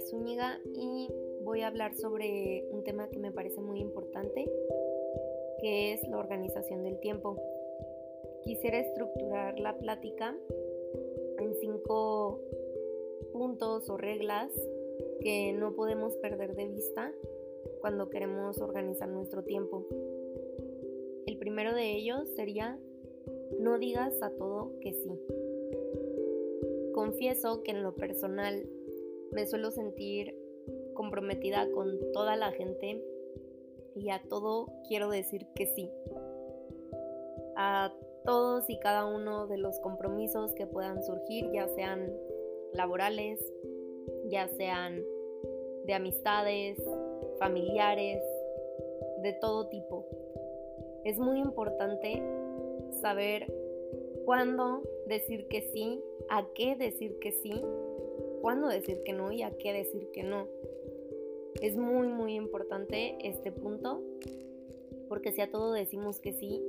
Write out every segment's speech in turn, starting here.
Zúñiga y voy a hablar sobre un tema que me parece muy importante, que es la organización del tiempo. Quisiera estructurar la plática en cinco puntos o reglas que no podemos perder de vista cuando queremos organizar nuestro tiempo. El primero de ellos sería no digas a todo que sí. Confieso que en lo personal me suelo sentir comprometida con toda la gente y a todo quiero decir que sí. A todos y cada uno de los compromisos que puedan surgir, ya sean laborales, ya sean de amistades, familiares, de todo tipo. Es muy importante saber cuándo decir que sí, a qué decir que sí, cuándo decir que no y a qué decir que no. Es muy muy importante este punto porque si a todo decimos que sí,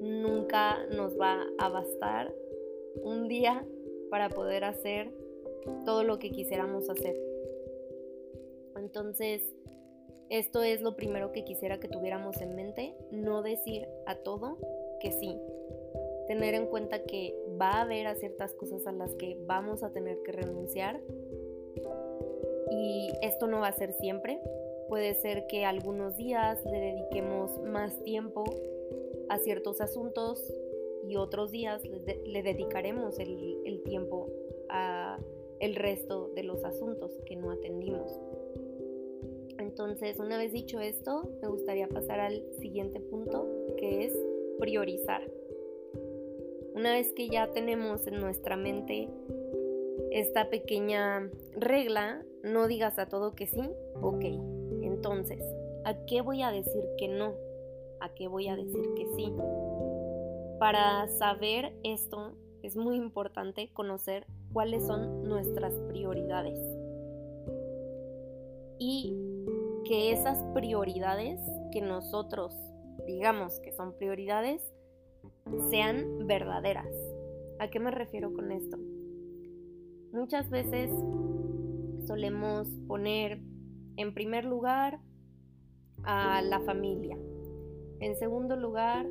nunca nos va a bastar un día para poder hacer todo lo que quisiéramos hacer. Entonces, esto es lo primero que quisiera que tuviéramos en mente, no decir a todo que sí. Tener en cuenta que va a haber a ciertas cosas a las que vamos a tener que renunciar y esto no va a ser siempre. Puede ser que algunos días le dediquemos más tiempo a ciertos asuntos y otros días le, dedicaremos el, el tiempo a el resto de los asuntos que no atendimos. Entonces, una vez dicho esto, me gustaría pasar al siguiente punto, que es priorizar. Una vez que ya tenemos en nuestra mente esta pequeña regla, no digas a todo que sí, ok. Entonces, ¿a qué voy a decir que no? ¿A qué voy a decir que sí? Para saber esto es muy importante conocer cuáles son nuestras prioridades. Y que esas prioridades que nosotros digamos que son prioridades sean verdaderas. ¿A qué me refiero con esto? Muchas veces solemos poner en primer lugar a la familia, en segundo lugar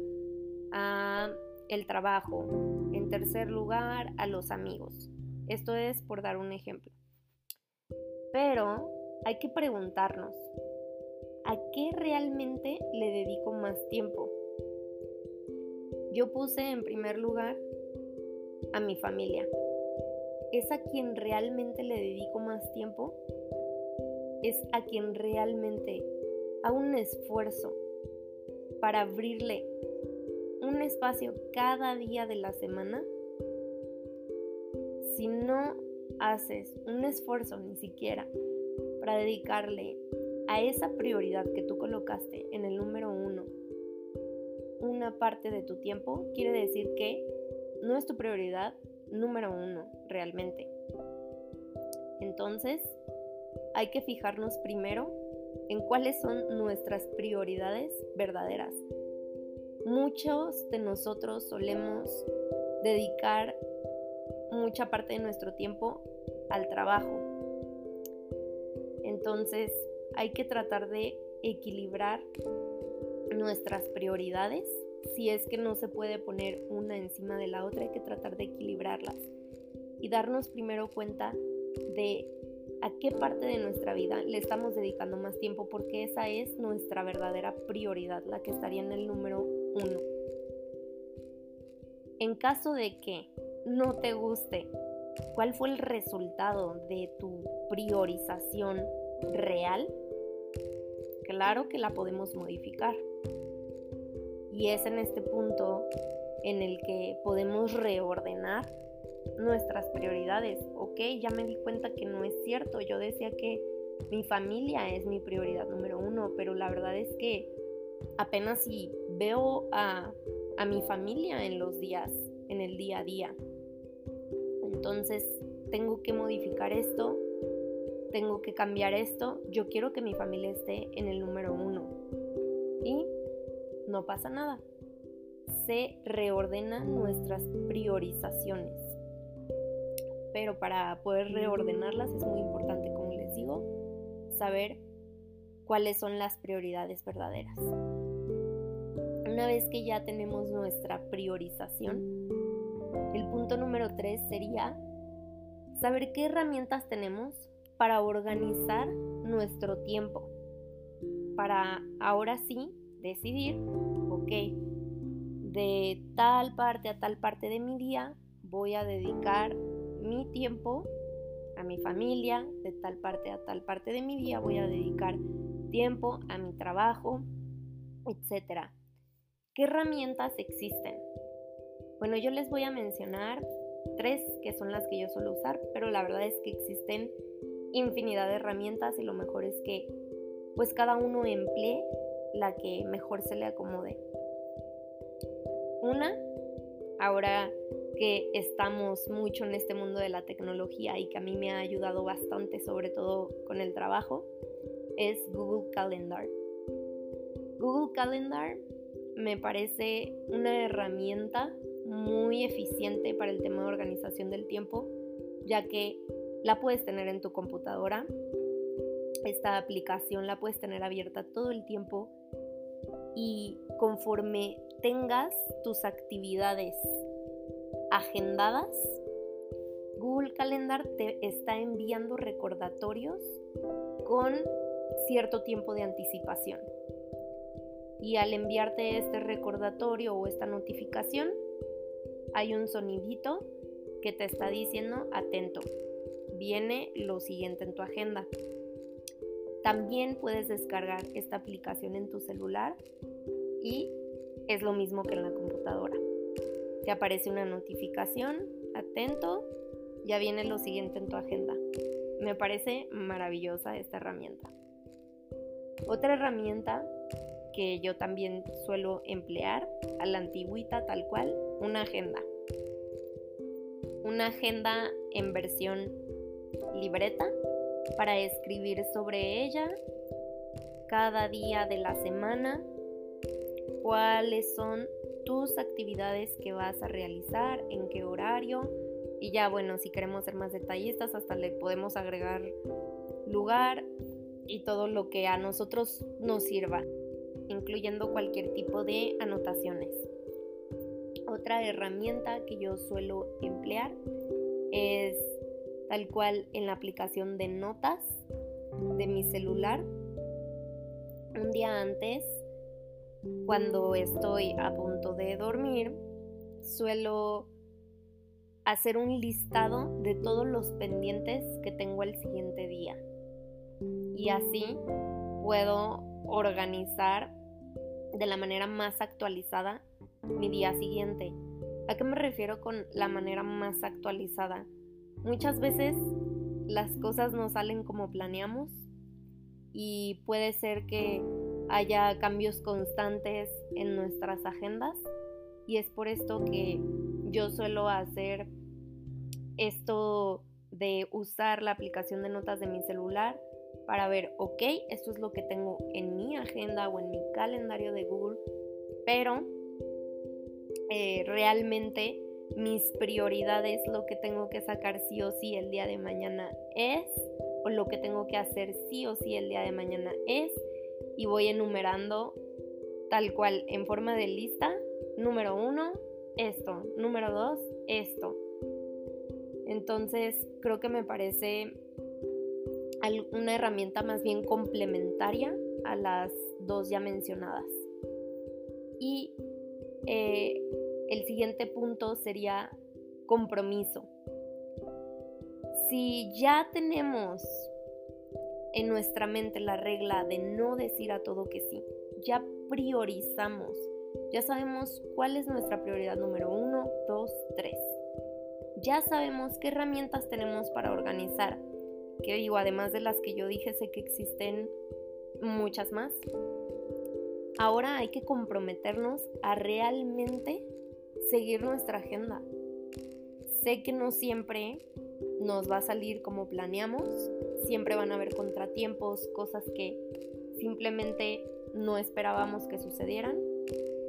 a el trabajo, en tercer lugar a los amigos. Esto es por dar un ejemplo. Pero hay que preguntarnos, ¿a qué realmente le dedico más tiempo? Yo puse en primer lugar a mi familia. ¿Es a quien realmente le dedico más tiempo? ¿Es a quien realmente hago un esfuerzo para abrirle un espacio cada día de la semana? Si no haces un esfuerzo ni siquiera para dedicarle a esa prioridad que tú colocaste en el número uno una parte de tu tiempo, quiere decir que no es tu prioridad número uno realmente. Entonces, hay que fijarnos primero en cuáles son nuestras prioridades verdaderas. Muchos de nosotros solemos dedicar mucha parte de nuestro tiempo al trabajo, entonces hay que tratar de equilibrar nuestras prioridades. Si es que no se puede poner una encima de la otra, hay que tratar de equilibrarlas y darnos primero cuenta de a qué parte de nuestra vida le estamos dedicando más tiempo, porque esa es nuestra verdadera prioridad, la que estaría en el número uno. En caso de que no te guste, ¿cuál fue el resultado de tu priorización real, claro que la podemos modificar. Y es en este punto en el que podemos reordenar nuestras prioridades. Ok, ya me di cuenta que no es cierto. Yo decía que mi familia es mi prioridad número uno, pero la verdad es que apenas si veo a, a mi familia en los días, en el día a día. Entonces tengo que modificar esto tengo que cambiar esto, yo quiero que mi familia esté en el número uno. No pasa nada. Se reordenan nuestras priorizaciones. Pero para poder reordenarlas es muy importante saber cuáles son las prioridades verdaderas. Una vez que ya tenemos nuestra priorización, el punto número tres sería saber qué herramientas tenemos para organizar nuestro tiempo, para ahora sí decidir, ok, de tal parte a tal parte de mi día voy a dedicar mi tiempo a mi familia, de tal parte a tal parte de mi día voy a dedicar tiempo a mi trabajo, etc. ¿Qué herramientas existen? Bueno, yo les voy a mencionar tres que son las que yo suelo usar, pero la verdad es que existen infinidad de herramientas y lo mejor es que pues cada uno emplee la que mejor se le acomode. Una, ahora que estamos mucho en este mundo de la tecnología y que a mí me ha ayudado bastante, sobre todo con el trabajo, es Google Calendar. Google Calendar me parece una herramienta muy eficiente para el tema de organización del tiempo, ya que la puedes tener en tu computadora. Esta aplicación la puedes tener abierta todo el tiempo y conforme tengas tus actividades agendadas, Google Calendar te está enviando recordatorios con cierto tiempo de anticipación. Y al enviarte este recordatorio o esta notificación, hay un sonidito que te está diciendo atento. Viene lo siguiente en tu agenda. También puedes descargar esta aplicación en tu celular y es lo mismo que en la computadora. Te aparece una notificación, atento, ya viene lo siguiente en tu agenda. Me parece maravillosa esta herramienta. Otra herramienta que yo también suelo emplear a la antigüita tal cual, una agenda. Una agenda en versión libreta para escribir sobre ella cada día de la semana, cuáles son tus actividades que vas a realizar, en qué horario. Y ya bueno, si queremos ser más detallistas, hasta le podemos agregar lugar y todo lo que a nosotros nos sirva, incluyendo cualquier tipo de anotaciones. Otra herramienta que yo suelo emplear es tal cual en la aplicación de notas de mi celular. Un día antes, cuando estoy a punto de dormir, suelo hacer un listado de todos los pendientes que tengo el siguiente día. Y así puedo organizar de la manera más actualizada mi día siguiente. ¿A qué me refiero con la manera más actualizada? Muchas veces las cosas no salen como planeamos y puede ser que haya cambios constantes en nuestras agendas y es por esto que yo suelo hacer esto de usar la aplicación de notas de mi celular para ver, ok, esto es lo que tengo en mi agenda o en mi calendario de Google, pero eh, realmente mis prioridades, lo que tengo que sacar sí o sí el día de mañana es, o lo que tengo que hacer sí o sí el día de mañana es, y voy enumerando tal cual en forma de lista, número uno, esto, número dos, esto. Entonces creo que me parece una herramienta más bien complementaria a las dos ya mencionadas. Y eh, el siguiente punto sería compromiso. Si ya tenemos en nuestra mente la regla de no decir a todo que sí, ya priorizamos, ya sabemos cuál es nuestra prioridad número uno, dos, tres. Ya sabemos qué herramientas tenemos para organizar, que digo, además de las que yo dije, sé que existen muchas más. Ahora hay que comprometernos a realmente seguir nuestra agenda. Sé que no siempre nos va a salir como planeamos, siempre van a haber contratiempos, cosas que simplemente no esperábamos que sucedieran,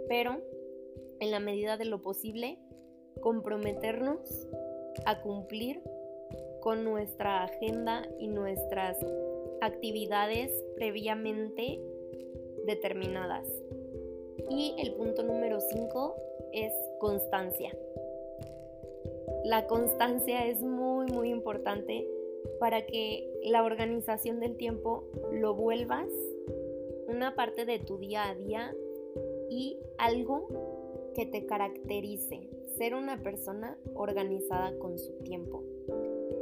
pero en la medida de lo posible, comprometernos a cumplir con nuestra agenda y nuestras actividades previamente determinadas. Y el punto número 5 es constancia. La constancia es muy muy importante para que la organización del tiempo lo vuelvas una parte de tu día a día y algo que te caracterice, ser una persona organizada con su tiempo.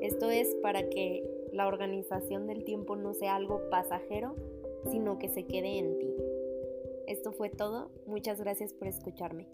Esto es para que la organización del tiempo no sea algo pasajero, sino que se quede en ti. Esto fue todo. Muchas gracias por escucharme.